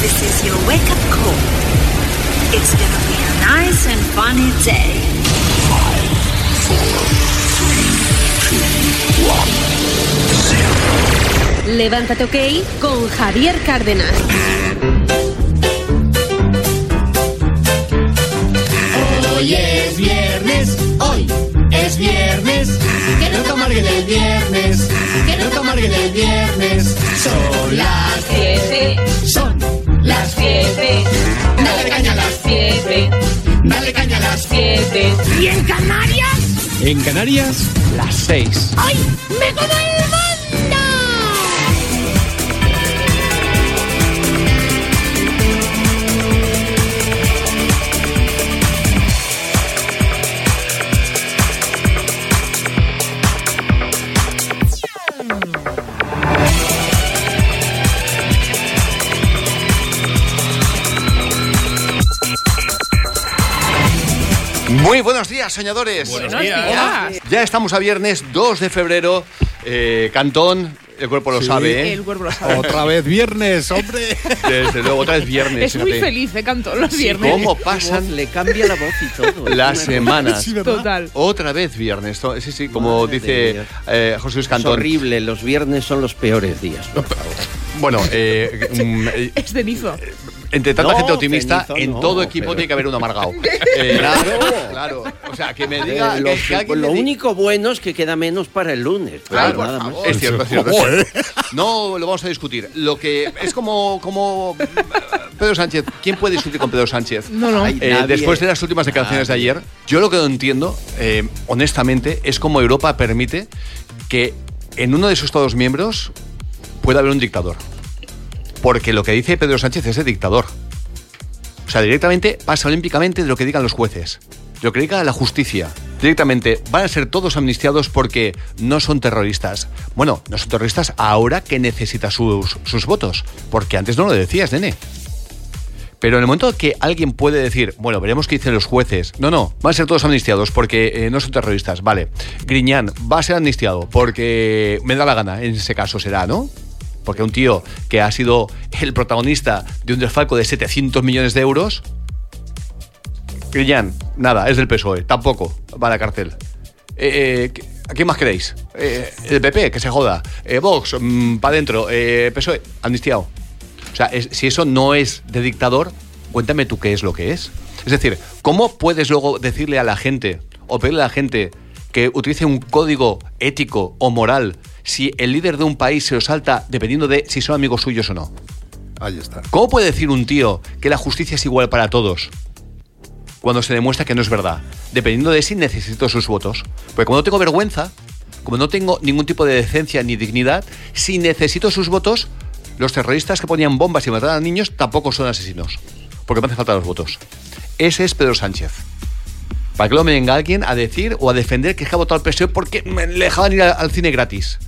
This is your wake up call. It's gonna be a nice and funny day. Five, four, three, two, one, zero. Levántate OK con Javier Cárdenas. Hoy es viernes, hoy es viernes. Que no te amarguen el viernes, que no te amarguen el viernes. Son las siete, son las siete. Dale caña a las siete, dale caña a las siete. ¿Y en Canarias? En Canarias, las 6. ¡Ay! ¡Me como Muy buenos días, soñadores. Buenos días. Ya estamos a viernes 2 de febrero. Eh, Cantón, el cuerpo lo sabe, ¿eh? El cuerpo lo sabe. Otra vez viernes, hombre. Desde luego, otra vez viernes. Es muy feliz de canto los viernes. ¿Cómo pasan Le cambia la voz y todo. las semanas? Total. Otra vez viernes. Sí, sí, como Madre dice eh, José Luis Es Cantón. horrible, los viernes son los peores días. por favor. Bueno, eh, mm, eh, Es cenizo. Entre tanta No, gente optimista, cenizo en no, todo equipo pero- tiene que haber un amargado. Eh, Claro. claro. O sea, que me diga. Eh, que- los- que alguien lo me diga- único bueno es que queda menos para el lunes. pero Claro, nada más. Es cierto, es cierto. No lo vamos a discutir. Lo que es como, como Pedro Sánchez. ¿Quién puede discutir con Pedro Sánchez? No, no. Ay, Eh, después de las últimas declaraciones de ayer, yo lo que no entiendo, eh, honestamente, es cómo Europa permite que en uno de sus Estados miembros pueda haber un dictador. Porque lo que dice Pedro Sánchez es de dictador. O sea, directamente pasa olímpicamente de lo que digan los jueces, de lo que diga la justicia. Directamente van a ser todos amnistiados porque no son terroristas. Bueno, no son terroristas ahora que necesita sus, sus votos, porque antes no lo decías, nene. Pero en el momento que alguien puede decir, bueno, veremos qué dicen los jueces. No, no, van a ser todos amnistiados porque eh, no son terroristas. Vale. Griñán va a ser amnistiado porque me da la gana, en ese caso será, ¿no? Porque un tío que ha sido el protagonista de un desfalco de 700 millones de euros. Griñán, nada, es del PSOE, tampoco va a la cárcel. Eh, eh, ¿A quién más queréis? Eh, el PP, que se joda. Vox, para adentro. PSOE, amnistiado. O sea, si eso no es de dictador, cuéntame tú qué es lo que es. Es decir, ¿cómo puedes luego decirle a la gente o pedirle a la gente que utilice un código ético o moral si el líder de un país se lo salta dependiendo de si son amigos suyos o no? Ahí está. ¿Cómo puede decir un tío que la justicia es igual para todos? Cuando se demuestra que no es verdad, dependiendo de si necesito sus votos. Porque como no tengo vergüenza, como no tengo ningún tipo de decencia ni dignidad, si necesito sus votos, los terroristas que ponían bombas y mataban a niños tampoco son asesinos. Porque me hace falta los votos. Ese es Pedro Sánchez. Para que me venga alguien a decir o a defender que ha votado al PSOE porque me dejaban ir al cine gratis.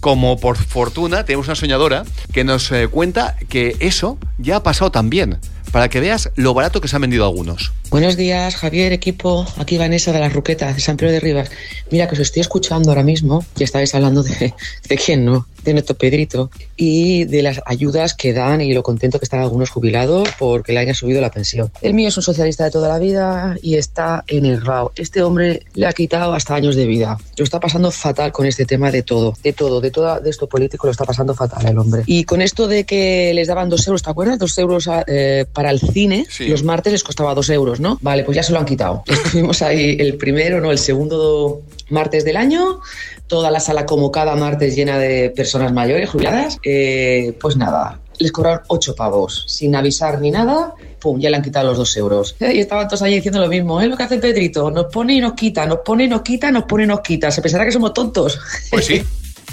Como por fortuna tenemos una soñadora que nos eh, cuenta que eso ya ha pasado también. Para que veas lo barato que se han vendido algunos. Buenos días, Javier, equipo. Aquí Vanessa de las Ruquetas, de San Pedro de Rivas. Mira, que os estoy escuchando ahora mismo y estáis hablando de, de quién no, de Neto Pedrito y de las ayudas que dan y lo contento que están algunos jubilados porque le hayan subido la pensión. El mío es un socialista de toda la vida y está en el RAO. Este hombre le ha quitado hasta años de vida. Lo está pasando fatal con este tema de todo, de todo, de todo de esto político lo está pasando fatal el hombre. Y con esto de que les daban dos euros, ¿te acuerdas? Dos euros a- eh, para el cine, Sí. los martes les costaba dos euros, ¿no? Vale, pues ya se lo han quitado. Estuvimos ahí el primero, no, el segundo martes del año, toda la sala como cada martes llena de personas mayores, jubiladas. Eh, pues nada, les cobraron 8 pavos, sin avisar ni nada, pum, ya le han quitado los 2 euros. Eh, Y estaban todos ahí diciendo lo mismo, ¿eh? Lo que hace Pedrito, nos pone y nos quita, nos pone y nos quita, nos pone y nos quita. Se pensará que somos tontos. Pues sí,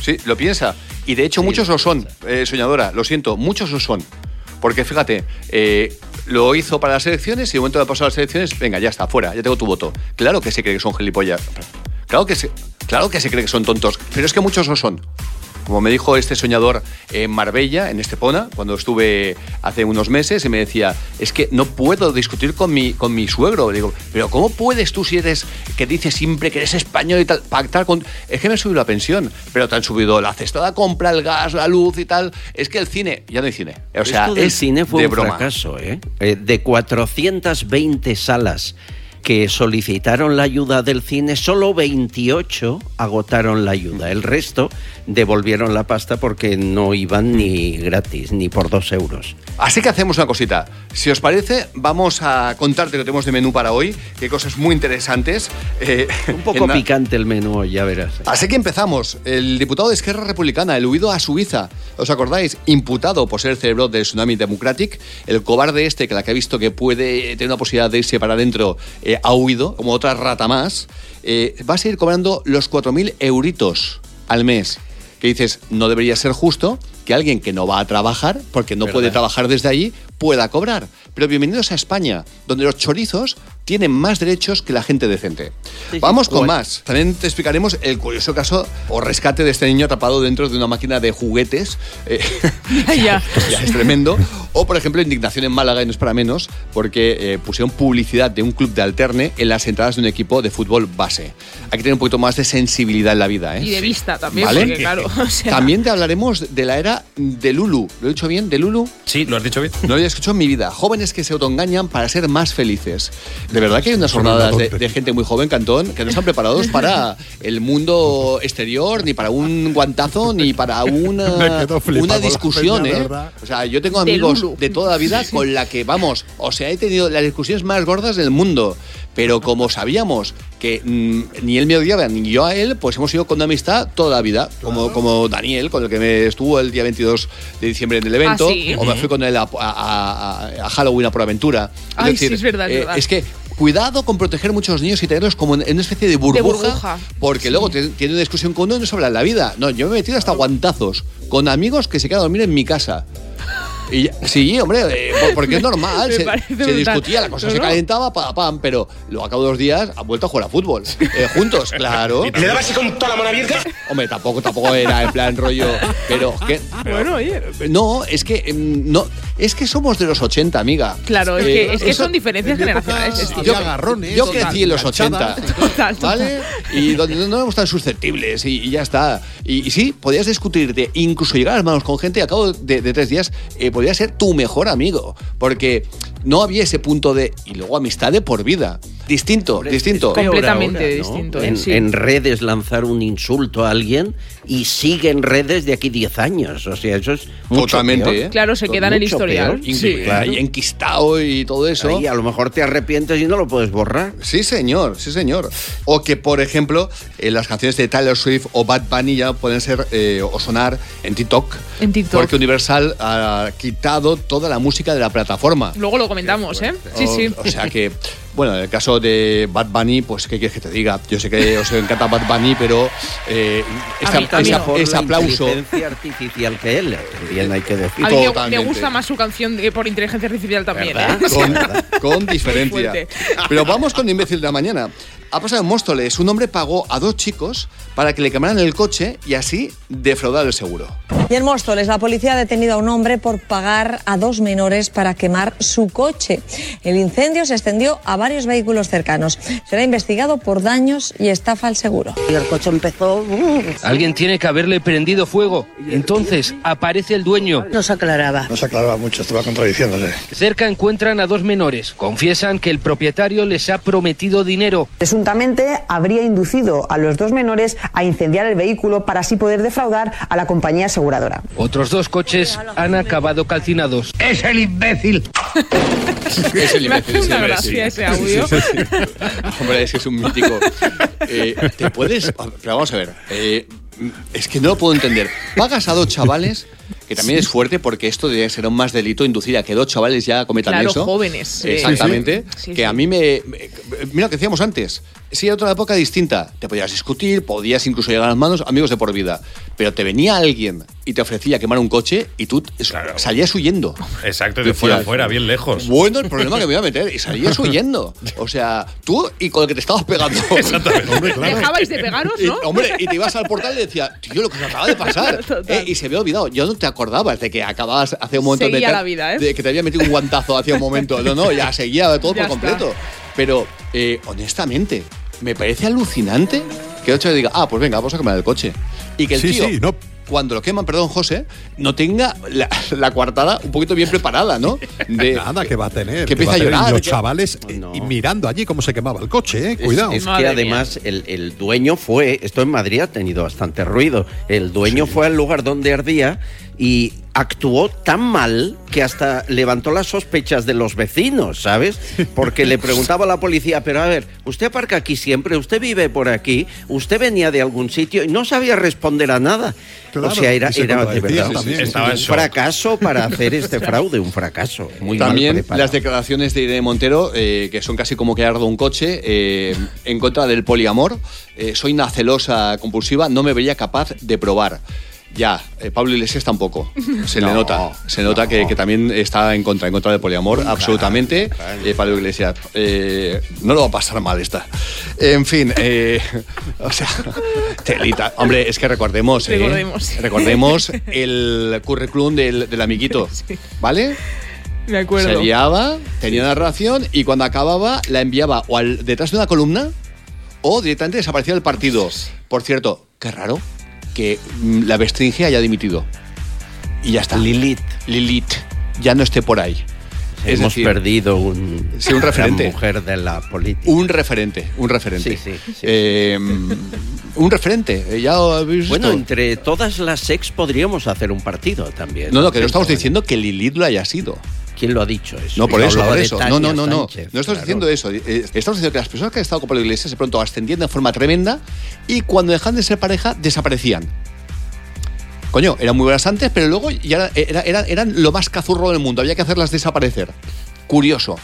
sí, lo piensa. Y de hecho muchos lo son, eh, soñadora, lo siento, muchos lo son. Porque fíjate, eh, lo hizo para las elecciones y de momento de pasar las elecciones, venga, ya está, fuera, ya tengo tu voto. Claro que se cree que son gilipollas. Claro que se, claro que se cree que son tontos, pero es que muchos lo son. Como me dijo este soñador en Marbella, en Estepona, cuando estuve hace unos meses, y me decía, es que no puedo discutir con mi, con mi suegro. Le digo, pero ¿cómo puedes tú si eres, que dices siempre que eres español y tal, pactar con... Es que me he subido la pensión, pero te han subido la cesta de compra, el gas, la luz y tal. Es que el cine, ya no hay cine. O sea, Esto del es cine fue de un broma. fracaso, ¿eh? Eh, De 420 salas que solicitaron la ayuda del cine, solo 28 agotaron la ayuda. El resto devolvieron la pasta porque no iban ni gratis, ni por dos euros. Así que hacemos una cosita. Si os parece, vamos a contarte lo que tenemos de menú para hoy, que hay cosas muy interesantes. eh, Un poco en picante el menú, ya verás. Así que empezamos. El diputado de Esquerra Republicana, el huido a Suiza, ¿os acordáis? Imputado por ser el cerebro del Tsunami Democratic, el cobarde este que la que ha visto que puede tener una posibilidad de irse para adentro eh, ha huido, como otra rata más, eh, va a seguir cobrando los 4.000 euritos al mes. Que dices, no debería ser justo que alguien que no va a trabajar, porque no puede trabajar desde allí, pueda cobrar. Pero bienvenidos a España, donde los chorizos tienen más derechos que la gente decente. sí. Vamos con Bueno. más. También te explicaremos el curioso caso o rescate de este niño atrapado dentro de una máquina de juguetes. Eh, Ya. ya es tremendo. O, por ejemplo, indignación en Málaga, y no es para menos, porque eh, pusieron publicidad de un club de alterne en las entradas de un equipo de fútbol base. Hay que tener un poquito más de sensibilidad en la vida. ¿eh? Y de vista también, ¿Vale? porque claro. o sea, También te hablaremos de la era de Lulu. ¿Lo he dicho bien? ¿De Lulu? Sí, lo has dicho bien. No lo había escuchado en mi vida. Jóvenes que se autoengañan para ser más felices. De verdad que hay unas jornadas de, de gente muy joven, Cantón, que no están preparados para el mundo exterior, ni para un guantazo, ni para una, una discusión, peña, de ¿eh? O sea, yo tengo De amigos Lulu. de toda la vida con la que, vamos, o sea, he tenido las discusiones más gordas del mundo. Pero como sabíamos que mm, ni él me odiaba ni yo a él, pues hemos ido con una amistad toda la vida. Como, como Daniel, con el que me estuvo el día 22 de diciembre en el evento. Ah, sí. O me fui con él a, a- a- a Halloween a por aventura. Ay, sí, es verdad, es eh, verdad. es que cuidado con proteger mucho a los niños y tenerlos como en una especie de burbuja. burbuja, Porque luego te- tienen una discusión con uno y no se habla de la vida. No, yo me he metido hasta guantazos con amigos que se quedan a dormir en mi casa. Y ya- sí, hombre, eh, por- porque es normal. Se, discutía, la cosa No, se calentaba, pam, pam, pero luego a cabo de dos días han vuelto a jugar a fútbol. eh, juntos, claro. ¿Le dabas así con toda la mano abierta? Hombre, tampoco, tampoco era en plan rollo. Pero, ¿qué? Bueno, oye. No, es que em, no, es que somos de los 80, amiga. Claro, es Eh, que, es que eso- son diferencias generacionales. agarrones. yo total, crecí en los 80, enganchadas. Total, total. ¿vale? Y donde no éramos tan susceptibles y, y ya está. Y, y sí, podías discutir de incluso llegar a las manos con gente y a cabo de, de tres días eh, podía ser tu mejor amigo. Porque no había ese punto de. Y luego amistad de por vida. Distinto, distinto. Completamente ahora, ¿no? distinto, ¿eh? En, Sí. en redes lanzar un insulto a alguien y sigue en redes de aquí 10 años. O sea, eso es mucho Totalmente, peor. ¿eh? Claro, se queda en el historial. peor. Sí. Claro. Y enquistado y todo eso. Ahí a lo mejor te arrepientes y no lo puedes borrar. Sí, señor, sí, señor. O que, por ejemplo, eh, las canciones de Taylor Swift o Bad Bunny ya pueden ser eh, o sonar en TikTok. En TikTok. Porque Universal ha quitado toda la música de la plataforma. Luego lo comentamos, ¿eh? Sí, o, sí. O sea que, bueno, en el caso de Bad Bunny, pues, ¿qué quieres que te diga? Yo sé que os encanta Bad Bunny, pero eh, esta- mí- esa-. Por ese la aplauso. inteligencia artificial que él, también hay que decir. A mí me- gusta más su canción de- por inteligencia artificial también. ¿eh? con, con diferencia. Pero vamos con imbécil de la mañana. Ha pasado en Móstoles. Un hombre pagó a dos chicos para que le quemaran el coche y así defraudar el seguro. Y en Móstoles, la policía ha detenido a un hombre por pagar a dos menores para quemar su coche. El incendio se extendió a varios vehículos cercanos. Será investigado por daños y estafa al seguro. Y el coche empezó. uh, Alguien tiene que haberle prendido fuego. Entonces aparece el dueño. no se aclaraba. No se aclaraba mucho, estaba contradiciéndose. Cerca encuentran a dos menores. Confiesan que el propietario les ha prometido dinero. Presuntamente habría inducido a los dos menores a incendiar el vehículo para así poder defraudar a la compañía aseguradora. Otros dos coches han acabado calcinados. ¡Es el imbécil! Es el Me hace imbécil, sí, una sí. ese audio. Sí, sí, sí. Hombre, es que es un mítico. Eh, Te puedes. Pero vamos a ver. eh, es que no lo puedo entender. Pagas a dos chavales que también es fuerte porque esto debe ser un más delito inducir a que dos chavales ya cometan Claro, eso. jóvenes, sí. Exactamente. Sí, sí. que a mí me, me- Mira lo que decíamos antes. Si era otra época distinta, te podías discutir, podías incluso llegar a las manos, amigos de por vida. Pero te venía alguien y te ofrecía quemar un coche y tú es- salías huyendo. Exacto, de fuera a fuera, bien lejos. Bueno, el problema que me iba a meter y salías huyendo. O sea, tú y con el que te estabas pegando. Exactamente. Dejabais de pegaros, Y, ¿no? hombre, y te ibas al portal y decía, tío, lo que nos acaba de pasar. Eh, y se había olvidado. Yo no te acordabas de que acababas hace un momento de, Seguía te- la vida, ¿eh? de que te había metido un guantazo hace un momento. No, no, ya seguía todo Ya por está. completo. Pero, eh, honestamente, me parece alucinante que el otro le diga, ah, pues venga, vamos a quemar el coche. Y que el Sí, tío, sí, no. cuando lo queman, perdón, José, no tenga la, la coartada un poquito bien preparada, ¿no? De, Nada que va a tener. que empieza a llorar, Los que- chavales eh, y mirando allí cómo se quemaba el coche, eh. Cuidado. Es, es que además el, el dueño fue, esto en Madrid ha tenido bastante ruido, el dueño fue al lugar donde ardía y actuó tan mal que hasta levantó las sospechas de los vecinos, ¿sabes? Porque le preguntaba a la policía, pero a ver, usted aparca aquí siempre, usted vive por aquí, usted venía de algún sitio y no sabía responder a nada. Claro, o sea, era, se era de verdad también. un Estaba fracaso para hacer este fraude, un fracaso. Muy mal También preparado. las declaraciones de Irene Montero, eh, que son casi como que ardo un coche, eh, en contra del poliamor. Eh, soy una celosa compulsiva, no me vería capaz de probar. Ya, eh, Pablo Iglesias tampoco. Se le No, nota. Se nota que, que también está en contra, en contra del poliamor, absolutamente. Eh, Pablo Iglesias, eh, no lo va a pasar mal esta. En fin, eh, o sea, telita. Hombre, es que recordemos, Recordemos. recordemos el currículum del, del amiguito, ¿vale? Me acuerdo. Se liaba, tenía una narración y cuando acababa la enviaba o al, detrás de una columna o directamente desaparecía del partido. Por cierto, qué raro que mm, la Bestringe haya dimitido. Y ya está. Lilith. Lilith ya no esté por ahí. Es Hemos decir, perdido un, Sí, un referente. una mujer de la política. un referente, un referente. Sí, sí. Eh, un referente. eh, Ya habéis Bueno, visto. entre todas las ex podríamos hacer un partido también. No, no, que no estamos diciendo que Lilith lo haya sido. ¿Quién lo ha dicho eso? No, por eso, por eso. No, no, no, no. Sánchez, No estamos claro. diciendo eso. Eh, Estamos diciendo que las personas que han estado con Pablo Iglesias de pronto ascendían de forma tremenda y cuando dejan de ser pareja desaparecían. Coño, eran muy buenas antes, pero luego ya era- era- eran lo más cazurro del mundo. Había que hacerlas desaparecer. Curioso.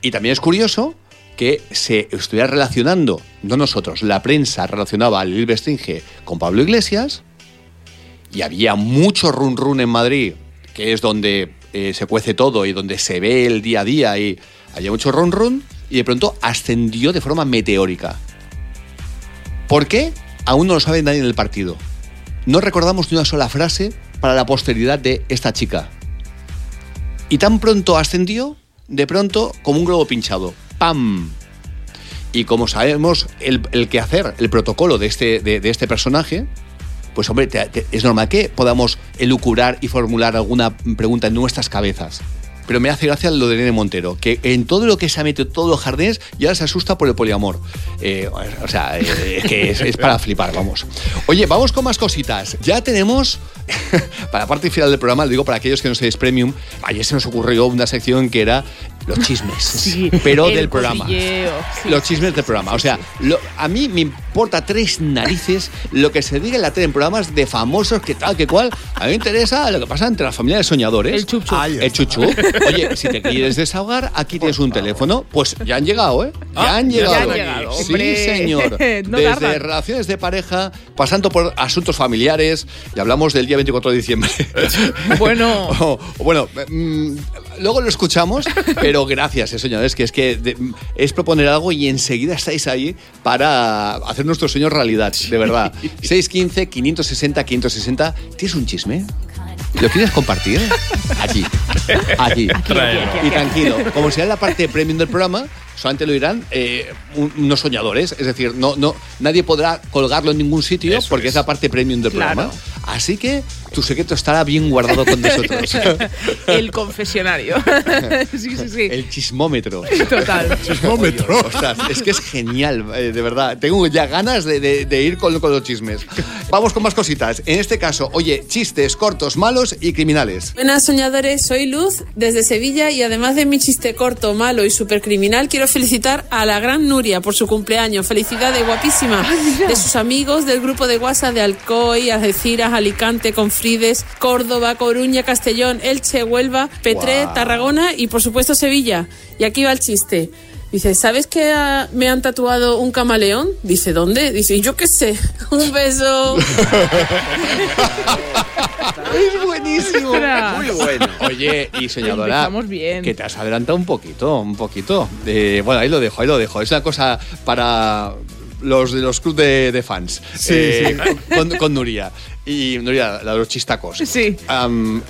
Y también es curioso que se estuviera relacionando, no nosotros, la prensa relacionaba a Lil Bestringe con Pablo Iglesias y había mucho run run en Madrid, que es donde eh, se cuece todo y donde se ve el día a día y había mucho run run y de pronto ascendió de forma meteórica. ¿Por qué? Aún no lo sabe nadie en el partido. No recordamos ni una sola frase para la posteridad de esta chica. Y tan pronto ascendió, de pronto, como un globo pinchado. ¡Pam! Y como sabemos el, el que hacer, el protocolo de este, de este personaje, pues hombre, te- te- es normal que podamos elucurar y formular alguna pregunta en nuestras cabezas. Pero me hace gracia lo de Irene Montero, que en todo lo que se ha metido todos los jardines ya se asusta por el poliamor. Eh, o sea, eh, es que es, es para flipar, vamos. Oye, vamos con más cositas. Ya tenemos, para la parte final del programa, lo digo para aquellos que no seáis premium, ayer se nos ocurrió una sección que era los chismes, Sí, pero el del programa. sí, los chismes del programa. O sea, lo- a mí me importa tres narices lo que se diga en la tele en programas de famosos, que tal, que cual. A mí me interesa lo que pasa entre la familia de soñadores. El chuchu. El chuchu. Oye, si te quieres desahogar, aquí tienes un teléfono. Pues ya han llegado, ¿eh? Ya han ya llegado. han llegado, sí, señor. No Desde tardan. relaciones de pareja, pasando por asuntos familiares. Y hablamos del día 24 de diciembre. Bueno. O- bueno, mm, luego lo escuchamos, pero gracias, eh, señores, que es que de- es proponer algo y enseguida estáis ahí para hacer nuestro sueño realidad, de verdad. 615 560 560. ¿Tienes un chisme? ¿Lo quieres compartir? Aquí. Aquí. Tráelo. Y tranquilo, como sea la parte premium del programa, solamente lo dirán eh, un- unos soñadores. Es decir, no, no, nadie podrá colgarlo en ningún sitio porque es. la parte premium del Claro. programa. Así que tu secreto estará bien guardado con nosotros. El confesionario. sí, sí, sí. El chismómetro. Total. Chismómetro. Ostras, es que es genial, eh, de verdad. Tengo ya ganas de, de- de ir con, con los chismes. Vamos con más cositas. En este caso, oye, chistes cortos, malos y criminales. Buenas soñadores, soy Luz desde Sevilla y además de mi chiste corto, malo y supercriminal, quiero felicitar a la gran Nuria por su cumpleaños. Felicidades, guapísima. De sus amigos del grupo de WhatsApp de Alcoy, Algeciras, Alicante, Confrides Frides, Córdoba, Coruña, Castellón, Elche, Huelva, Petré. Tarragona y por supuesto Sevilla. Y aquí va el chiste. Dice, ¿sabes que me han tatuado un camaleón? Dice, ¿dónde? Dice, "Y yo qué sé. Un beso. Es buenísimo. Muy bueno. Oye, y Empezamos bien. que te has adelantado un poquito, un poquito. Eh, bueno, ahí lo dejo, ahí lo dejo. Es una cosa para los de los clubes de, de fans. Eh, Con, con Nuria. Y Nuria, la de los chistacos. Sí.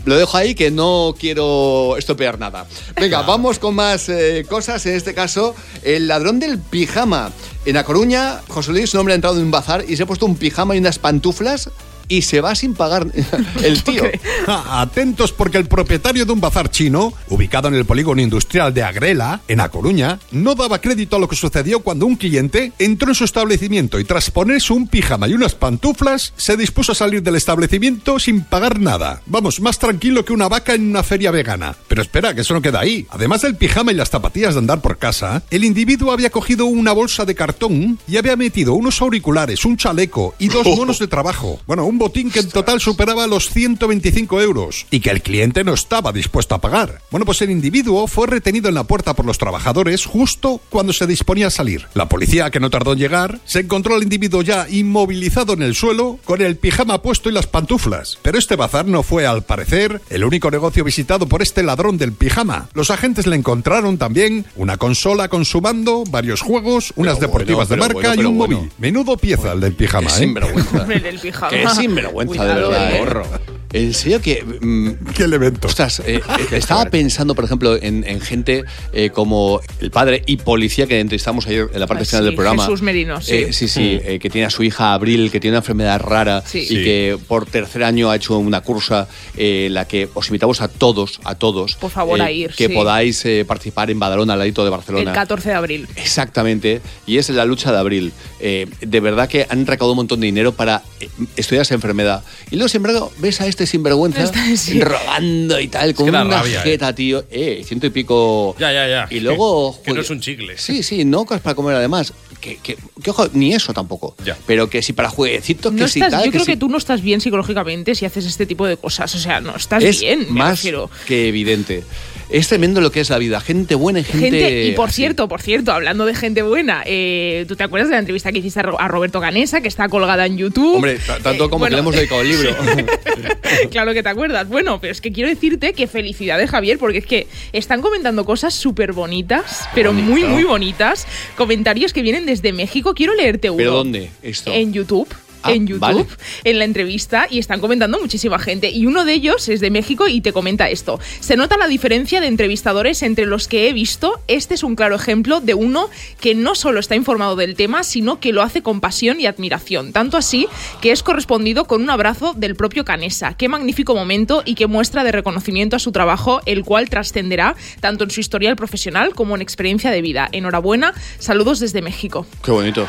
Lo dejo ahí que no quiero estropear nada. Venga, vamos con más eh, cosas. En este caso, el ladrón del pijama. En A Coruña, José Luis, un hombre ha entrado en un bazar y se ha puesto un pijama y unas pantuflas y se va sin pagar el tío. Atentos porque el propietario de un bazar chino, ubicado en el polígono industrial de Agrela, en A Coruña, no daba crédito a lo que sucedió cuando un cliente entró en su establecimiento y tras ponerse un pijama y unas pantuflas, se dispuso a salir del establecimiento sin pagar nada. Vamos, más tranquilo que una vaca en una feria vegana. Pero espera, que eso no queda ahí. Además del pijama y las zapatillas de andar por casa, el individuo había cogido una bolsa de cartón y había metido unos auriculares, un chaleco y dos monos de trabajo. Bueno, un botín que en total superaba los 125 euros y que el cliente no estaba dispuesto a pagar. Bueno, pues el individuo fue retenido en la puerta por los trabajadores justo cuando se disponía a salir. La policía, que no tardó en llegar, se encontró al individuo ya inmovilizado en el suelo con el pijama puesto y las pantuflas. Pero este bazar no fue, al parecer, el único negocio visitado por este ladrón del pijama. Los agentes le encontraron también una consola con su mando, varios juegos, unas Pero deportivas bueno, de marca bueno, y un móvil. Menudo pieza el del pijama, ¿eh? sinvergüenza. Hombre, del pijama. Sinvergüenza, de verdad. eh. En serio que... mm, ¿Qué elemento? Ostras, eh, eh, estaba pensando, por ejemplo, en, en gente eh, como el padre y policía que entrevistamos ayer en la parte Ah, final sí, del programa. Jesús Merino, sí. Eh, sí, sí, eh, que tiene a su hija Abril, que tiene una enfermedad rara Sí. y Sí. que por tercer año ha hecho una cursa eh, en la que os invitamos a todos, a todos, Por favor, eh, a ir, que sí. podáis eh, participar en Badalona, al ladito de Barcelona. El 14 de abril. Exactamente, y es la lucha de abril. Eh, de verdad que han recaudado un montón de dinero para eh, estudiar esa enfermedad. Y luego, sin embargo, ves a este sinvergüenza Este, sí. robando y tal, con que da una rabia, jeta, tío. Eh, ciento y pico. Ya, ya, ya. Y luego. Que no es un chicle. Sí, sí, no cosas para comer además. Que, que, que, ojo, ni eso tampoco. Ya. Pero que si para jueguecitos, No que si tal. yo creo si- que tú no estás bien psicológicamente si haces este tipo de cosas. O sea, no estás es bien, me más refiero. que evidente. Es tremendo lo que es la vida. Gente buena y gente. Gente, y por así. cierto, por cierto, hablando de gente buena, eh, ¿tú te acuerdas de la entrevista que hiciste a Ro- a Roberto Canesa, que está colgada en YouTube? Hombre, ta- tanto Eh, como bueno, que le hemos dedicado el libro. claro que te acuerdas. Bueno, pero es que quiero decirte que felicidades, Javier, porque es que están comentando cosas súper bonitas, pero Bonito. muy, muy bonitas. Comentarios que vienen desde México. Quiero leerte uno. ¿Pero dónde? Esto. En YouTube. Ah, en YouTube, vale. en la entrevista, y están comentando muchísima gente. Y uno de ellos es de México y te comenta esto. Se nota la diferencia de entrevistadores entre los que he visto. Este es un claro ejemplo de uno que no solo está informado del tema, sino que lo hace con pasión y admiración. Tanto así que es correspondido con un abrazo del propio Canesa. Qué magnífico momento y qué muestra de reconocimiento a su trabajo, el cual trascenderá tanto en su historial profesional como en experiencia de vida. Enhorabuena, saludos desde México. Qué bonito.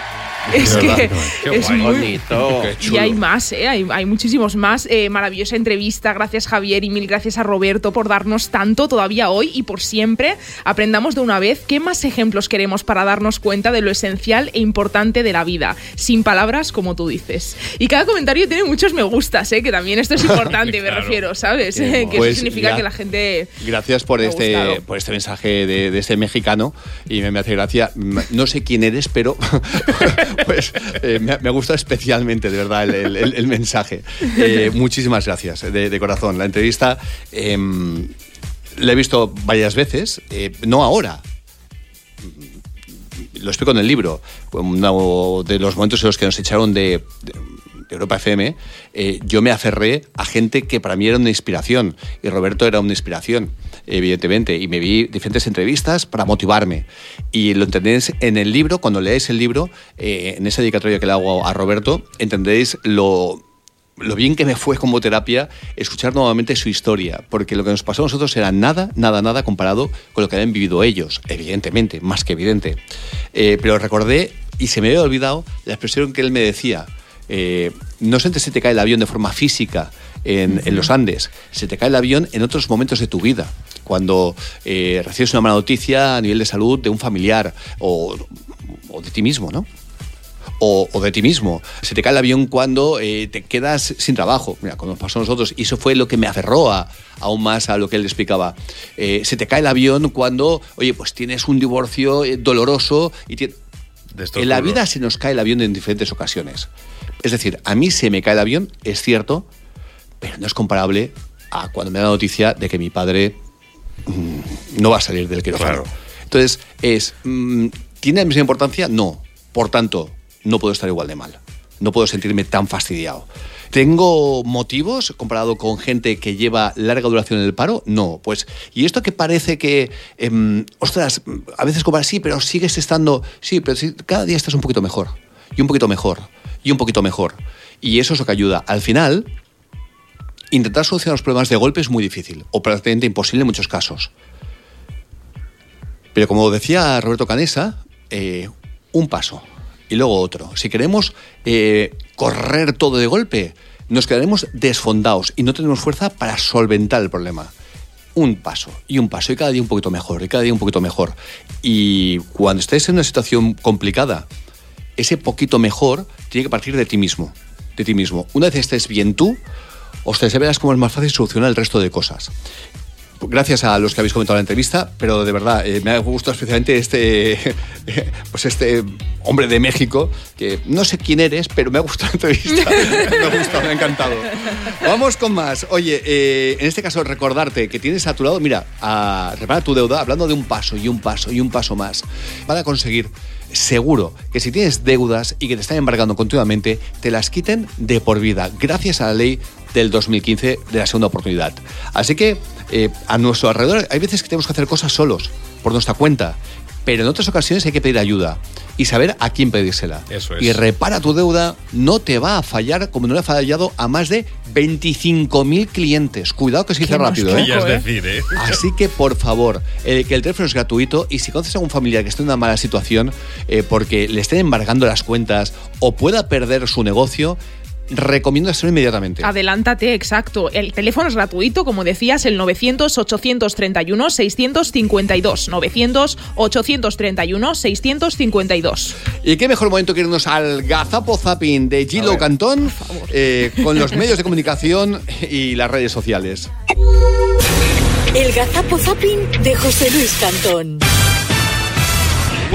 Es que Qué es guay. muy bonito. Qué Y hay más, ¿eh? hay, hay muchísimos más. Eh, maravillosa entrevista. Gracias, Javier, y mil gracias a Roberto por darnos tanto todavía hoy y por siempre. Aprendamos de una vez qué más ejemplos queremos para darnos cuenta de lo esencial e importante de la vida. Sin palabras, como tú dices. Y cada comentario tiene muchos me gustas, ¿eh? que también esto es importante, me Claro. refiero, ¿sabes? Que pues eso significa ya. que la gente. Gracias por Me este, gustado. por este mensaje de, de este mexicano y me, me hace gracia. No sé quién eres, pero pues eh, me, me ha gustado de verdad, el, mensaje. Eh, muchísimas gracias, de, corazón. La entrevista em, la he visto varias veces, eh, no ahora. Lo explico en el libro. Uno de los momentos en los que nos echaron de, de- de Europa FM, eh, yo me aferré a gente que para mí era una inspiración. Y Roberto era una inspiración, evidentemente. Y me vi diferentes entrevistas para motivarme. Y lo entendéis en el libro, cuando leáis el libro, eh, en esa dedicatoria que le hago a Roberto, entenderéis lo, lo bien que me fue como terapia escuchar nuevamente su historia, porque lo que nos pasó a nosotros era nada, nada, nada comparado con lo que habían vivido ellos, evidentemente, más que evidente. Eh, pero recordé y se me había olvidado la expresión que él me decía. eh, no solamente se te cae el avión de forma física en, en los Andes, se te cae el avión en otros momentos de tu vida. Cuando eh, recibes una mala noticia a nivel de salud de un familiar o, o de ti mismo, ¿no? o, o de ti mismo. Se te cae el avión cuando eh, te quedas sin trabajo. Mira, como nos pasó a nosotros, y eso fue lo que me aferró a, aún más a lo que él explicaba. Eh, se te cae el avión cuando, oye, pues tienes un divorcio doloroso y estos en la vida se nos cae el avión en diferentes ocasiones. Es decir, a mí se me cae el avión, es cierto, pero no es comparable a cuando me da la noticia de que mi padre no va a salir del quirófano. Entonces, es, mm, ¿tiene la misma importancia? No. Por tanto, no puedo estar igual de mal. No puedo sentirme tan fastidiado. ¿Tengo motivos comparado con gente que lleva larga duración en el paro? No. Pues, y esto que parece que, em, ostras, a veces como sí, pero sigues estando, sí, pero sí, cada día estás un poquito mejor, y un poquito mejor, y un poquito mejor. Y eso es lo que ayuda. Al final, intentar solucionar los problemas de golpe es muy difícil, o prácticamente imposible en muchos casos. Pero como decía Roberto Canesa, eh, un paso y luego otro. Si queremos eh, correr todo de golpe, nos quedaremos desfondados y no tenemos fuerza para solventar el problema. Un paso y un paso y cada día un poquito mejor y cada día un poquito mejor. Y cuando estés en una situación complicada, ese poquito mejor tiene que partir de ti mismo. De ti mismo. Una vez estés bien tú, ostras, ya verás cómo es más fácil solucionar el resto de cosas gracias a los que habéis comentado la entrevista, pero de verdad eh, me ha gustado especialmente este, pues este hombre de México, que no sé quién eres, pero me ha gustado la entrevista. me ha gustado, me ha encantado. Vamos con más. Oye, eh, en este caso recordarte que tienes a tu lado, mira, a repara tu deuda, hablando de un paso y un paso y un paso más. Van a conseguir seguro que si tienes deudas y que te están embargando continuamente, te las quiten de por vida, gracias a la ley del 2015 de la segunda oportunidad. Así que eh, a nuestro alrededor hay veces que tenemos que hacer cosas solos, por nuestra cuenta, pero en otras ocasiones hay que pedir ayuda y saber a quién pedírsela. Eso es. Y repara tu deuda, no te va a fallar como no le ha fallado a más de 25.000 clientes. Cuidado que se dice rápido. ¿eh? Querías ¿eh? decir, ¿eh? Así que, por favor, eh, que el teléfono es gratuito y si conoces a algún familiar que esté en una mala situación eh, porque le estén embargando las cuentas o pueda perder su negocio, recomiendo hacerlo inmediatamente. Adelántate, exacto. El teléfono es gratuito, como decías, el 900-831-652. 900-831-652. Y qué mejor momento que irnos al gazapo zapping de Gilo Cantón eh, con los medios de comunicación y las redes sociales. El gazapo zapping de José Luis Cantón.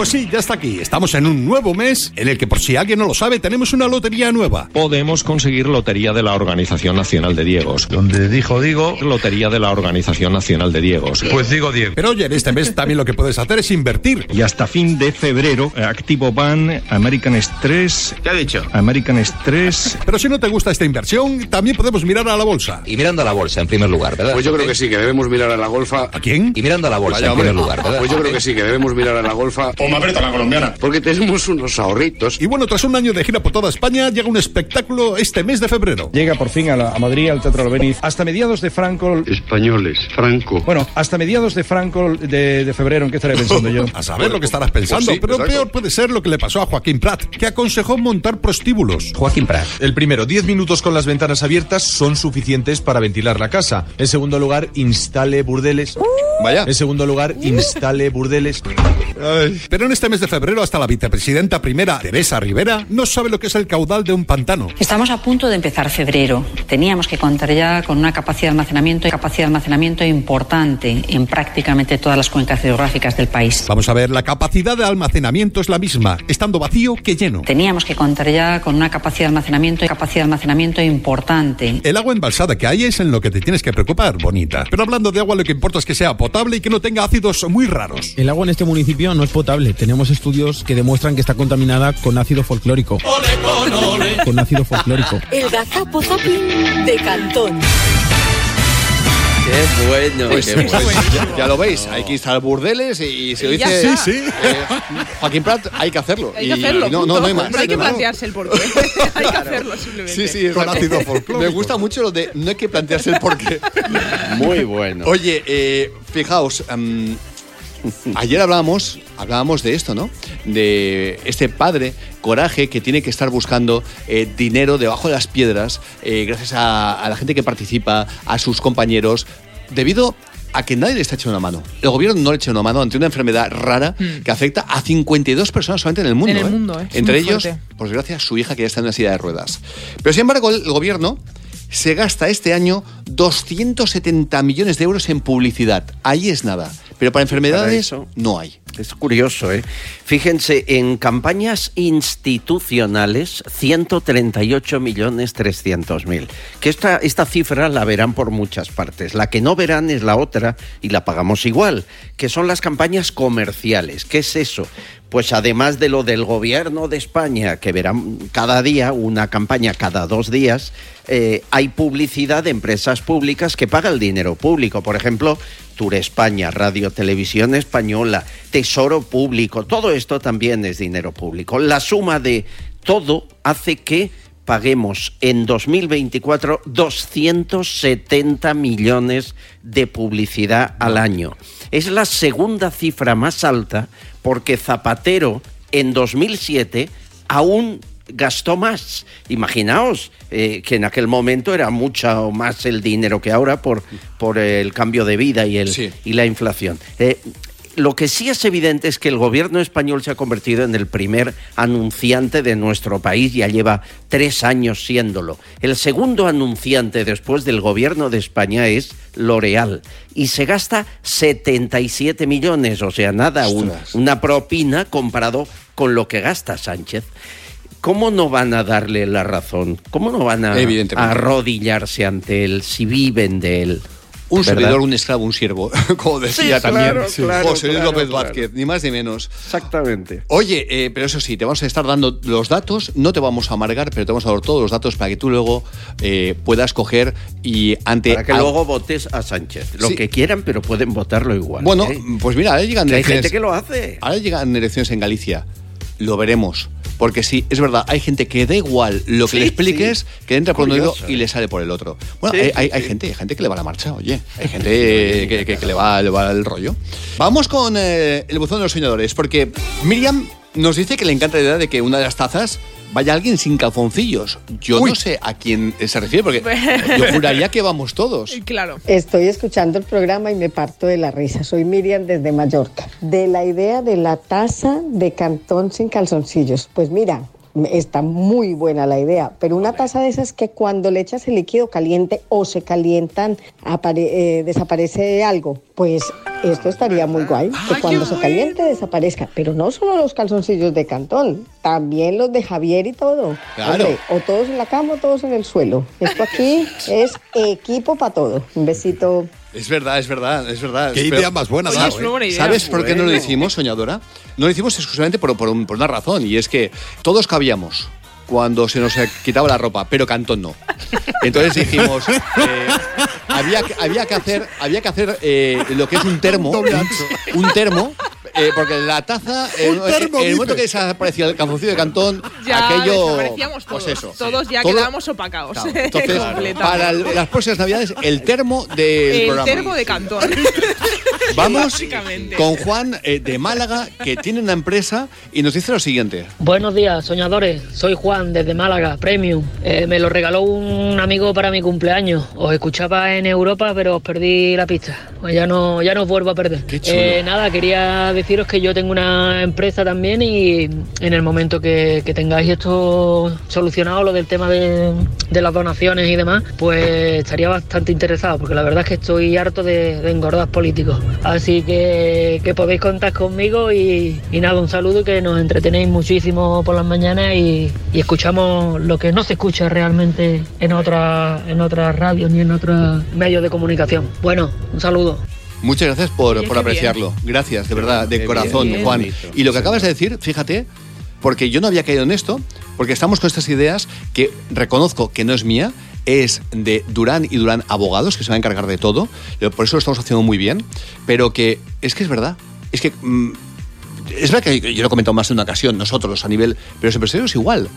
Pues sí, ya está aquí. Estamos en un nuevo mes en el que, por si alguien no lo sabe, tenemos una lotería nueva. Podemos conseguir lotería de la Organización Nacional de Diegos. Donde dijo digo, lotería de la Organización Nacional de Diegos. Pues digo Diego. Pero oye, en este mes también lo que puedes hacer es invertir. Y hasta fin de febrero, eh, Activo Ban, American Express. ¿Qué ha dicho? American Express. Pero si no te gusta esta inversión, también podemos mirar a la bolsa. Y mirando a la bolsa en primer lugar, ¿verdad? Pues yo creo que sí, que debemos mirar a la golfa. ¿A quién? Y mirando a la bolsa Vaya, en primer lugar, ¿verdad? Pues yo creo que sí, que debemos mirar a la golfa. O me aprieta la colombiana. Porque tenemos unos ahorritos. Y bueno, tras un año de gira por toda España, llega un espectáculo este mes de febrero. Llega por fin a, la- a Madrid, al Teatro Albéniz, hasta mediados de Franco. Españoles, Franco. Bueno, hasta mediados de Franco de, de febrero, ¿en qué estaré pensando yo? A saber lo que estarás pensando, Pues sí, pero exacto. peor puede ser lo que le pasó a Joaquín Prat, que aconsejó montar prostíbulos. Joaquín Prat. El primero, 10 minutos con las ventanas abiertas son suficientes para ventilar la casa. En segundo lugar, instale burdeles. Vaya. En segundo lugar, instale burdeles. Pero en este mes de febrero, hasta la vicepresidenta primera, Teresa Rivera, no sabe lo que es el caudal de un pantano. Estamos a punto de empezar febrero. Teníamos que contar ya con una capacidad de almacenamiento, capacidad de almacenamiento importante en prácticamente todas las cuencas geográficas del país. Vamos a ver, la capacidad de almacenamiento es la misma, estando vacío que lleno. Teníamos que contar ya con una capacidad de almacenamiento, capacidad de almacenamiento importante. El agua embalsada que hay es en lo que te tienes que preocupar, bonita. Pero hablando de agua, lo que importa es que sea potable y que no tenga ácidos muy raros. El agua en este municipio no es potable. Tenemos estudios que demuestran que está contaminada con ácido folclórico. Con ácido folclórico. El gazapo zapping de Cantón. Qué bueno, Pues, qué bueno. pues ya, ya lo veis, hay que instalar burdeles y, si lo dice está. Sí, sí. eh, Joaquín Prat, hay que hacerlo. Hay que hacerlo. y no, no, no hay más. hay que plantearse el porqué. hay que hacerlo simplemente. Sí, sí, Con ácido folclórico. Me gusta mucho lo de no hay que plantearse el porqué. Muy bueno. Oye, eh, fijaos, em, ayer hablábamos, hablábamos de esto, ¿no? De este padre, coraje, que tiene que estar buscando eh, dinero debajo de las piedras, eh, gracias a, a la gente que participa, a sus compañeros, debido a que nadie le está echando una mano. El gobierno no le echa una mano ante una enfermedad rara que afecta a 52 personas solamente en el mundo. Mm. En el ¿eh? mundo, ¿eh? Entre ellos, por desgracia, su hija que ya está en una silla de ruedas. Pero sin embargo, el gobierno se gasta este año 270 millones de euros en publicidad. Ahí es nada. Pero para enfermedades no hay. Es curioso, ¿eh? Fíjense, en campañas institucionales, 138 millones 300 mil. Que esta, esta cifra la verán por muchas partes. La que no verán es la otra y la pagamos igual, que son las campañas comerciales. ¿Qué es eso? Pues además de lo del gobierno de España, que verán cada día, una campaña cada dos días, eh, hay publicidad de empresas públicas que paga el dinero público. Por ejemplo, España, Radio Televisión Española, Tesoro Público, todo esto también es dinero público. La suma de todo hace que paguemos en 2024 270 millones de publicidad al año. Es la segunda cifra más alta porque Zapatero en 2007 aún gastó más. Imaginaos eh, que en aquel momento era mucho más el dinero que ahora por, por el cambio de vida y, el, y la inflación. Eh, lo que sí es evidente es que el gobierno español se ha convertido en el primer anunciante de nuestro país, ya lleva tres años siéndolo. El segundo anunciante después del gobierno de España es L'Oreal y se gasta 77 millones, o sea, nada, un- una propina comparado con lo que gasta Sánchez. ¿Cómo no van a darle la razón? ¿Cómo no van a, arrodillarse ante él si viven de él? Un ¿Verdad? servidor, un esclavo, un siervo, como decía Sí, también claro, claro, José Luis claro, López. Vázquez, ni más ni menos. Exactamente. Oye, eh, pero eso sí, te vamos a estar dando los datos, no te vamos a amargar, pero te vamos a dar todos los datos para que tú luego eh, puedas coger y ante... Para que luego votes a Sánchez. Lo Sí. que quieran, pero pueden votarlo igual. Bueno, ¿eh? pues mira, ahora llegan Que hay elecciones. gente que lo hace. Ahora llegan elecciones en Galicia. Lo veremos. Porque sí, es verdad, hay gente que da igual lo que Sí, le expliques, sí. que entra por un oído y ¿eh? le sale por el otro. Bueno, Sí, hay, hay- gente, hay gente que le va la marcha, oye. Hay gente que, que- que le, va, le va el rollo. Vamos con eh, el buzón de los soñadores, porque Miriam nos dice que le encanta la idea de que una de las tazas vaya alguien sin calzoncillos. Yo no sé a quién se refiere, porque yo juraría que vamos todos. Claro. Estoy escuchando el programa y me parto de la risa. Soy Miriam desde Mallorca. De la idea de la taza de cantón sin calzoncillos. Pues mira, está muy buena la idea, pero una taza de esas que cuando le echas el líquido caliente o se calientan eh, desaparece algo, pues esto estaría muy guay, que cuando se caliente desaparezca, pero no solo los calzoncillos de cantón, también los de Javier y todo. Claro. Hombre, o todos en la cama o todos en el suelo. Esto aquí es equipo para todo. Un besito. Es verdad, es verdad, es verdad. Qué idea más buena, Oye, es una buena idea. ¿Sabes por qué no lo hicimos, soñadora? No lo hicimos exclusivamente por, por un- por una razón, y es que todos cabíamos cuando se nos quitaba la ropa, pero Cantón no. Entonces dijimos, eh, había, que- había que hacer, había que hacer eh, lo que es un termo, un, un termo, eh, porque la taza, eh, Un termo, en el momento que desaparecía el calzoncillo de Cantón, Ya aquello, desaparecíamos todos. pues eso. Todos ya Todo- quedábamos opacados. Claro, Entonces, Completamente. para el- las próximas navidades, el termo del el programa. termo de cantón. Vamos con Juan eh, de Málaga, que tiene una empresa y nos dice lo siguiente. Buenos días, soñadores. Soy Juan desde Málaga, Premium. Eh, me lo regaló un amigo para mi cumpleaños. Os escuchaba en Europa, pero os perdí la pista. Pues ya no, ya no os vuelvo a perder. Qué chulo. Eh, nada, quería deciros que yo tengo una empresa también y en el momento que, tengáis esto solucionado, lo del tema de, las donaciones y demás, pues estaría bastante interesado, porque la verdad es que estoy harto de, de engordar políticos. Así que, podéis contar conmigo y, nada, un saludo que nos entretenéis muchísimo por las mañanas y, y escuchamos lo que no se escucha realmente en otras en otras radios ni en otros medios de comunicación. Bueno, un saludo. Muchas gracias por, Oye, por apreciarlo. Gracias, de verdad, de Qué corazón, bien, Juan. Y lo que acabas de decir, fíjate, porque yo no había caído en esto, porque estamos con estas ideas que reconozco que no es mía, es de Durán y Durán Abogados, que se van a encargar de todo, por eso lo estamos haciendo muy bien, pero que es que es verdad, es que... mm, es verdad que yo lo he comentado más de una ocasión, nosotros a nivel, pero los empresarios igual.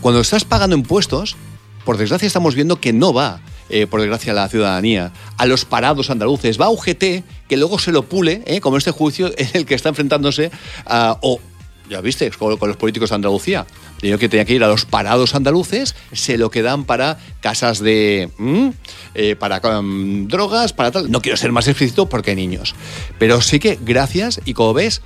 Cuando estás pagando impuestos, por desgracia estamos viendo que no va, eh, por desgracia, la ciudadanía, a los parados andaluces, va a UGT, que luego se lo pule, eh, como este juicio en el que está enfrentándose a... o, ya viste, con, con los políticos de Andalucía. Digo que tenía que ir a los parados andaluces, se lo quedan para casas de... ¿m? eh, para um, drogas, para tal. No quiero ser más explícito porque hay niños. Pero sí que gracias y como ves,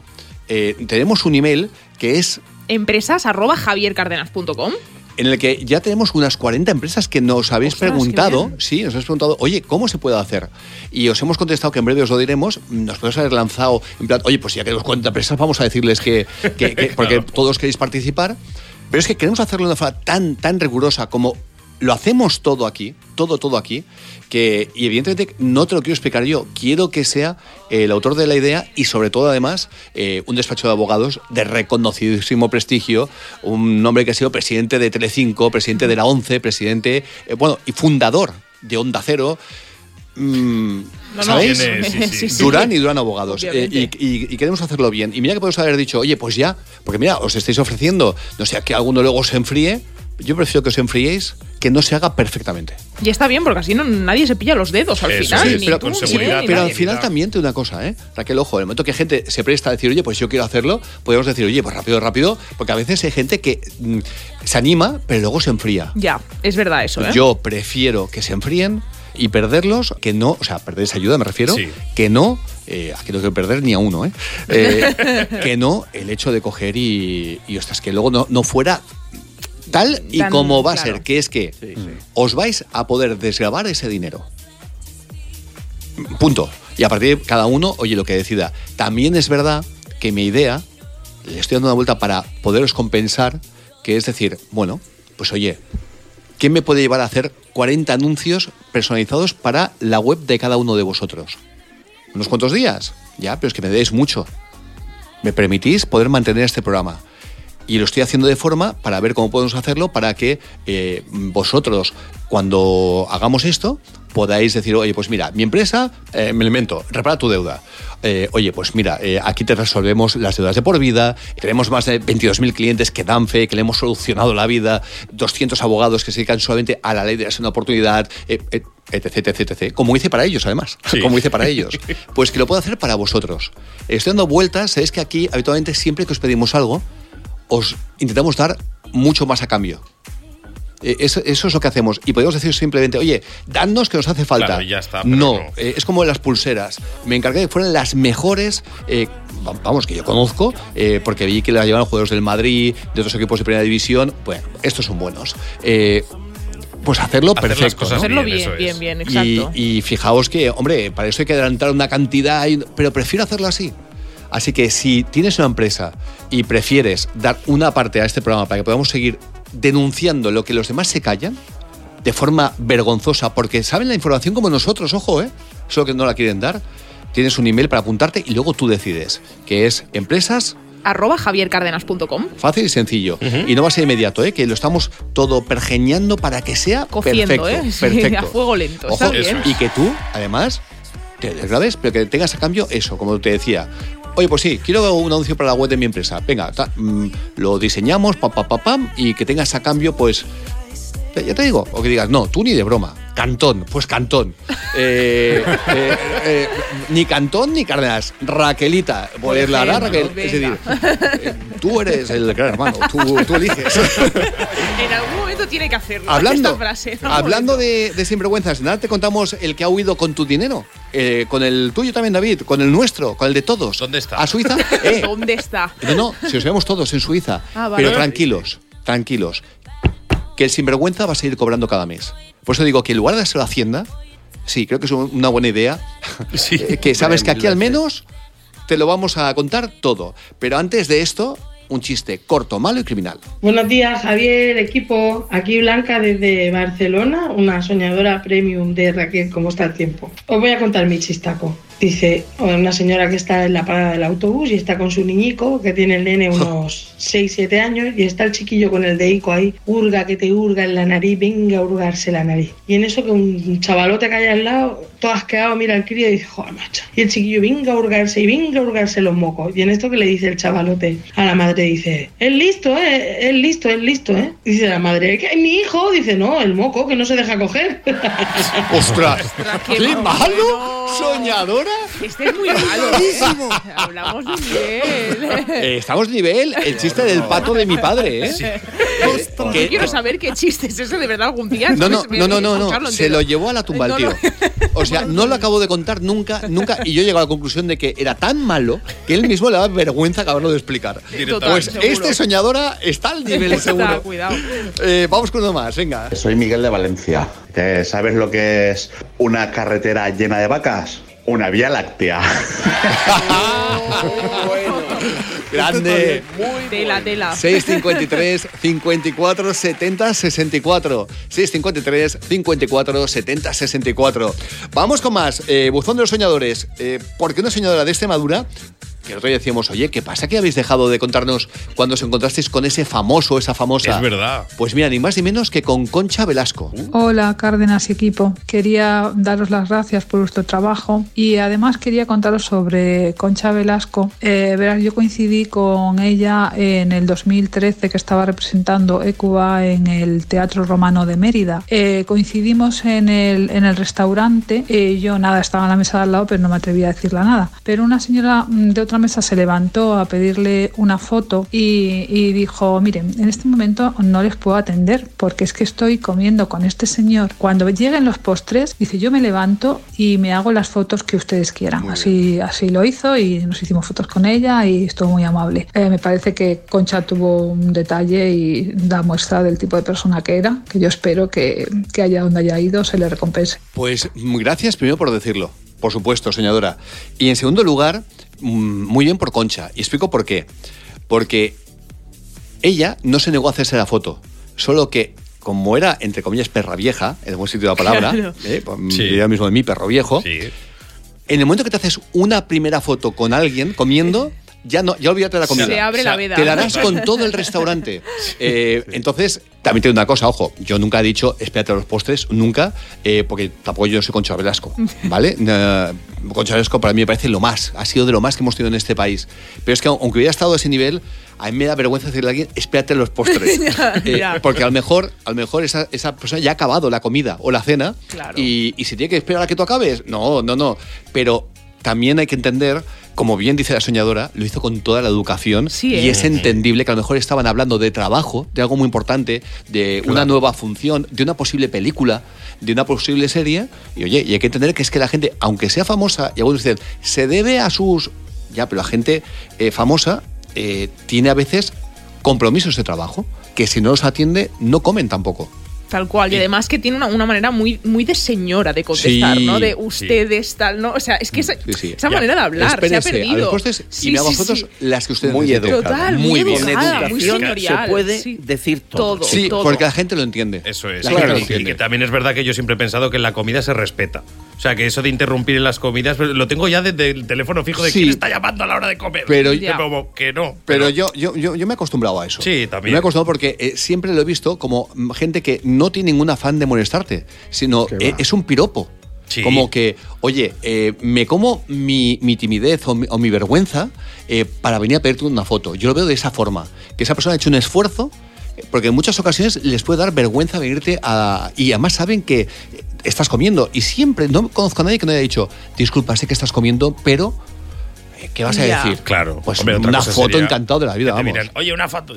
tenemos un email que es Empresas arroba javiercardenas.com. en el que ya tenemos unas 40 empresas que nos habéis Ostras, preguntado, sí, nos habéis preguntado, oye, ¿cómo se puede hacer? Y os hemos contestado que en breve os lo diremos, nos podemos haber lanzado, en plan, oye, pues ya que tenemos 40 empresas, vamos a decirles que, que- que- porque todos queréis participar, pero es que queremos hacerlo de una forma tan, tan rigurosa como lo hacemos todo aquí, todo, todo aquí, que, y evidentemente no te lo quiero explicar yo, quiero que sea el autor de la idea y sobre todo además eh, un despacho de abogados de reconocidísimo prestigio, un hombre que ha sido presidente de Telecinco, presidente de la ONCE, presidente, eh, bueno, y fundador de Onda Cero. Mm, No, no, ¿Sabéis? tiene- sí, sí. Sí. Durán y Durán Abogados. Eh, y, y- y queremos hacerlo bien. Y mira que podemos haber dicho, oye, pues ya, porque mira, os estáis ofreciendo, no sé, a que alguno luego se enfríe. Yo prefiero que os enfriéis, que no se haga perfectamente. Y está bien, porque así no, nadie se pilla los dedos al final. Sí, ni pero, tú, ni sí, él, ni pero al final también te una cosa, ¿eh? Raquel, ojo, en el momento que gente se presta a decir, oye, pues yo quiero hacerlo, podemos decir, oye, pues rápido, rápido, porque a veces hay gente que mm, se anima, pero luego se enfría. Ya, es verdad eso, ¿eh? Yo prefiero que se enfríen y perderlos, que no, o sea, perder esa ayuda me refiero, que no, eh, aquí no quiero perder ni a uno, ¿eh? Eh, que no el hecho de coger y, y ostras, que luego no, no fuera tal y Tan como va a ser, que es que os vais a poder desgravar ese dinero. Punto. Y a partir de cada uno, oye, lo que decida. También es verdad que mi idea, le estoy dando una vuelta para poderos compensar, que es decir, bueno, pues oye, ¿quién me puede llevar a hacer 40 anuncios personalizados para la web de cada uno de vosotros? ¿Unos cuantos días? Ya, pero es que me deis mucho. ¿Me permitís poder mantener este programa? Y lo estoy haciendo de forma para ver cómo podemos hacerlo para que eh, vosotros, cuando hagamos esto, podáis decir, oye, pues mira, mi empresa, eh, me elemento, repara tu deuda. Eh, oye, pues mira, eh, aquí te resolvemos las deudas de por vida, tenemos más de 22.000 clientes que dan fe, que le hemos solucionado la vida, 200 abogados que se dedican solamente a la ley de la segunda oportunidad, etc, etc, etc. Como hice para ellos, además. Como hice para ellos. Pues que lo puedo hacer para vosotros. Estoy dando vueltas, sabéis que aquí habitualmente siempre que os pedimos algo, os intentamos dar mucho más a cambio. Eh, Eso, eso es lo que hacemos. Y podemos decir simplemente, oye, dadnos que nos hace falta. Claro, ya está, pero no, no. eh, es como las pulseras. Me encargué de que fueran las mejores, eh, va- vamos, que yo conozco, eh, porque vi que las llevaban jugadores del Madrid, de otros equipos de primera división. Bueno, estos son buenos. Eh, pues hacerlo Hacer las perfecto. cosas ¿no? Hacerlo bien, bien, eso bien, bien, Y, exacto. y fijaos que, hombre, para eso hay que adelantar una cantidad, y- pero prefiero hacerlo así. Así que si tienes una empresa y prefieres dar una parte a este programa para que podamos seguir denunciando lo que los demás se callan, de forma vergonzosa, porque saben la información como nosotros, ojo, ¿eh? Solo que no la quieren dar. Tienes un email para apuntarte y luego tú decides, que es empresas Arroba javiercardenas.com. Fácil y sencillo. Y no va a ser inmediato, ¿eh? que lo estamos todo pergeñando para que sea Cociendo, perfecto. ¿eh? Sí, perfecto. a fuego lento. Ojo, Está bien. y que tú, además, te desgrabes, pero que tengas a cambio eso, como te decía. Oye, pues sí, quiero un anuncio para la web de mi empresa. Venga, mm, lo diseñamos, pam, pam, pam, pam, y que tengas a cambio, pues. Ya te digo, o que digas, no, tú ni de broma. Cantón, pues cantón. Eh, eh, eh, ni Cantón ni Cárdenas. Raquelita. Pues la hará Raquel. Es decir, eh, tú eres el gran hermano, tú, tú eliges. En algún momento tiene que hacerlo. Hablando, esta frase. hablando de, de sinvergüenzas, nada te contamos el que ha huido con tu dinero. Eh, con el tuyo también, David, con el nuestro, con el de todos. ¿Dónde está? ¿A Suiza? Eh, ¿Dónde está? no, no, si os vemos todos en Suiza. Ah, vale. Pero tranquilos, tranquilos. Que el sinvergüenza va a seguir cobrando cada mes. Por eso digo que en lugar de hacerlo a Hacienda, sí, creo que es un- una buena idea. Eh, que sabes que aquí al menos te lo vamos a contar todo. Pero antes de esto, un chiste corto, malo y criminal. Buenos días, Javier, equipo. Aquí Blanca desde Barcelona, una soñadora premium de Raquel, ¿cómo está el tiempo? Os voy a contar mi chistaco. Dice una señora que está en la parada del autobús y está con su niñico, que tiene el nene unos 6, 7 años, y está el chiquillo con el dedico ahí, hurga que te hurga en la nariz, venga a hurgarse la nariz. Y en eso que un chavalote que hay al lado, todo asqueado, mira al crío y dice, joder, macho. Y el chiquillo, venga a hurgarse y venga a hurgarse los mocos. Y en esto que le dice el chavalote a la madre, dice, es listo, eh, es listo, es listo, eh. Dice la madre, ¿qué? ¿Mi hijo? Dice, no, el moco, que no se deja coger. ¡Ostras! qué ¡Qué malo! ¡Soñadora! Este es muy malo. Buenísimo. Hablamos de nivel. Eh, estamos nivel el chiste del pato de mi padre, ¿eh? Yo Que- quiero saber qué chiste es ese de verdad algún día. No, no, no, no, no. Se lo llevó a la tumba el No, tío. no. O sea, no lo acabo de contar nunca, nunca. Y yo llego a la conclusión de que era tan malo que él mismo le da vergüenza acabarlo de explicar. Total, pues seguro. este soñadora está al nivel Está, seguro. cuidado. Eh, vamos con uno más, venga. Soy Miguel de Valencia. Eh, ¿Sabes lo que es una carretera llena de vacas? Una vía láctea. Grande. Tela, tela. 653 54 70 64. 653 54 70 64. Vamos con más. Eh, Buzón de los soñadores. Eh, ¿Por qué una soñadora de Extremadura? Que el otro día decíamos, oye, ¿qué pasa que habéis dejado de contarnos cuando os encontrasteis con ese famoso, esa famosa? Es verdad. Pues mira, ni más ni menos que con Concha Velasco. Hola Cárdenas y equipo, quería daros las gracias por vuestro trabajo y además quería contaros sobre Concha Velasco. Eh, verás, yo coincidí con ella en el 2013 que estaba representando ECUA en el Teatro Romano de Mérida. Eh, coincidimos en el, en el restaurante, eh, yo nada, estaba en la mesa de al lado pero no me atrevía a decirle nada. Pero una señora mm, de otra mesa se levantó a pedirle una foto y, y dijo, miren, en este momento no les puedo atender porque es que estoy comiendo con este señor. Cuando lleguen los postres, dice, yo me levanto y me hago las fotos que ustedes quieran. Así, así lo hizo y nos hicimos fotos con ella y estuvo muy amable. Eh, me parece que Concha tuvo un detalle y da muestra del tipo de persona que era, que yo espero que, que allá donde haya ido se le recompense. Pues gracias primero por decirlo, por supuesto, soñadora. Y en segundo lugar, muy bien por Concha. Y explico por qué. Porque ella no se negó a hacerse la foto, solo que como era, entre comillas, perra vieja, en algún sitio de la palabra, Claro. ¿eh? Pues, Sí. diría mismo de mí, perro viejo, en el momento que te haces una primera foto con alguien comiendo, ya no, ya olvídate de la comida. Se abre la veda. Te la harás con todo el restaurante. Eh, Entonces, también tengo una cosa, ojo, yo nunca he dicho, espérate a los postres, nunca, eh, porque tampoco yo soy Concha Velasco, ¿vale? Concha Velasco para mí me parece lo más, ha sido de lo más que hemos tenido en este país. Pero es que aunque hubiera estado a ese nivel, a mí me da vergüenza decirle a alguien, espérate los postres. Eh, porque a lo mejor, a lo mejor esa, esa persona ya ha acabado la comida o la cena Claro. y, y si tiene que esperar a que tú acabes, no, no, no. Pero también hay que entender, como bien dice la soñadora, lo hizo con toda la educación Sí, y ¿eh? es entendible que a lo mejor estaban hablando de trabajo, de algo muy importante, de una nueva función, de una posible película, de una posible serie. Y oye, y hay que entender que es que la gente, aunque sea famosa, y algunos dicen, se debe a sus... Ya, pero la gente eh, famosa eh, tiene a veces compromisos de trabajo, que si no los atiende, no comen tampoco. Tal cual. Y además que tiene una, una manera muy, muy de señora de contestar, Sí, ¿no? De sí. ustedes, tal, ¿no? O sea, es que esa, Sí, sí. esa manera de hablar Espérese, se ha perdido. A los postres Sí, y me hago sí, fotos sí. las que ustedes Muy educada. Total, muy bien. educada, muy señorial. se puede sí. decir todo. Todo, Sí, todo. porque la gente lo entiende. Eso es. La Claro, gente lo y que también es verdad que yo siempre he pensado que en la comida se respeta. O sea, que eso de interrumpir en las comidas, lo tengo ya desde el teléfono fijo de Sí. quién está llamando a la hora de comer. Pero- Que como que no. Pero yo, yo, yo, yo me he acostumbrado a eso. Sí, también. Me he acostumbrado porque eh, siempre lo he visto como mm, gente que no tiene ningún afán de molestarte, sino eh, es un piropo. Sí. Como que, oye, eh, me como mi, mi timidez o mi, o mi vergüenza eh, para venir a pedirte una foto. Yo lo veo de esa forma. Que esa persona ha hecho un esfuerzo, porque en muchas ocasiones les puede dar vergüenza venirte a. Y además saben que estás comiendo. Y siempre, no conozco a nadie que no haya dicho, disculpa, sé que estás comiendo, pero. Eh, ¿Qué vas a Ya. decir? Claro. Pues Hombre, una foto sería encantado de la vida, vamos. miran, Oye, una foto.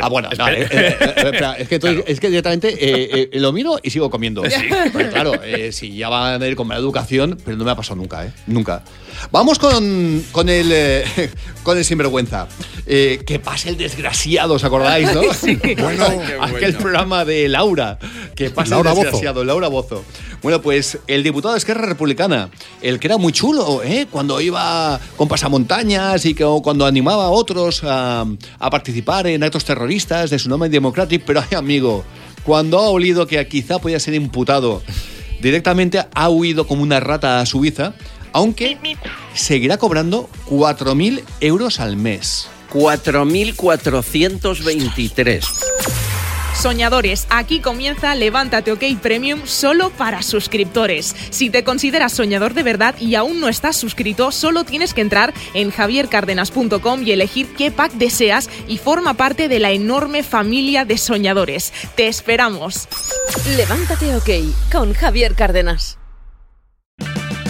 Ah, bueno, Espera. vale, eh, eh, eh, espera, es, que tú- es que directamente eh, eh, lo miro y sigo comiendo. Sí. Porque, claro, eh, si ya van a ir con mala educación, pero no me ha pasado nunca, ¿eh? Nunca. Vamos con, con, el, eh, con el sinvergüenza. Eh, que pase el desgraciado, ¿os acordáis, no? Sí. Bueno. aquel programa de Laura. Que pase Laura el Bozo. desgraciado, Laura Bozo. Bueno, pues el diputado de Esquerra Republicana, el que era muy chulo, ¿eh? Cuando iba con pasamontañas y que, o cuando animaba a otros a, a participar en actos terroristas de su nombre Democratic, pero ay, amigo, cuando ha olido que quizá podía ser imputado, directamente ha huido como una rata a Suiza, aunque seguirá cobrando 4.000 euros al mes. 4.423. Soñadores, aquí comienza Levántate OK Premium solo para suscriptores. Si te consideras soñador de verdad y aún no estás suscrito, solo tienes que entrar en javiercardenas.com y elegir qué pack deseas y forma parte de la enorme familia de soñadores. Te esperamos. Levántate OK con Javier Cárdenas.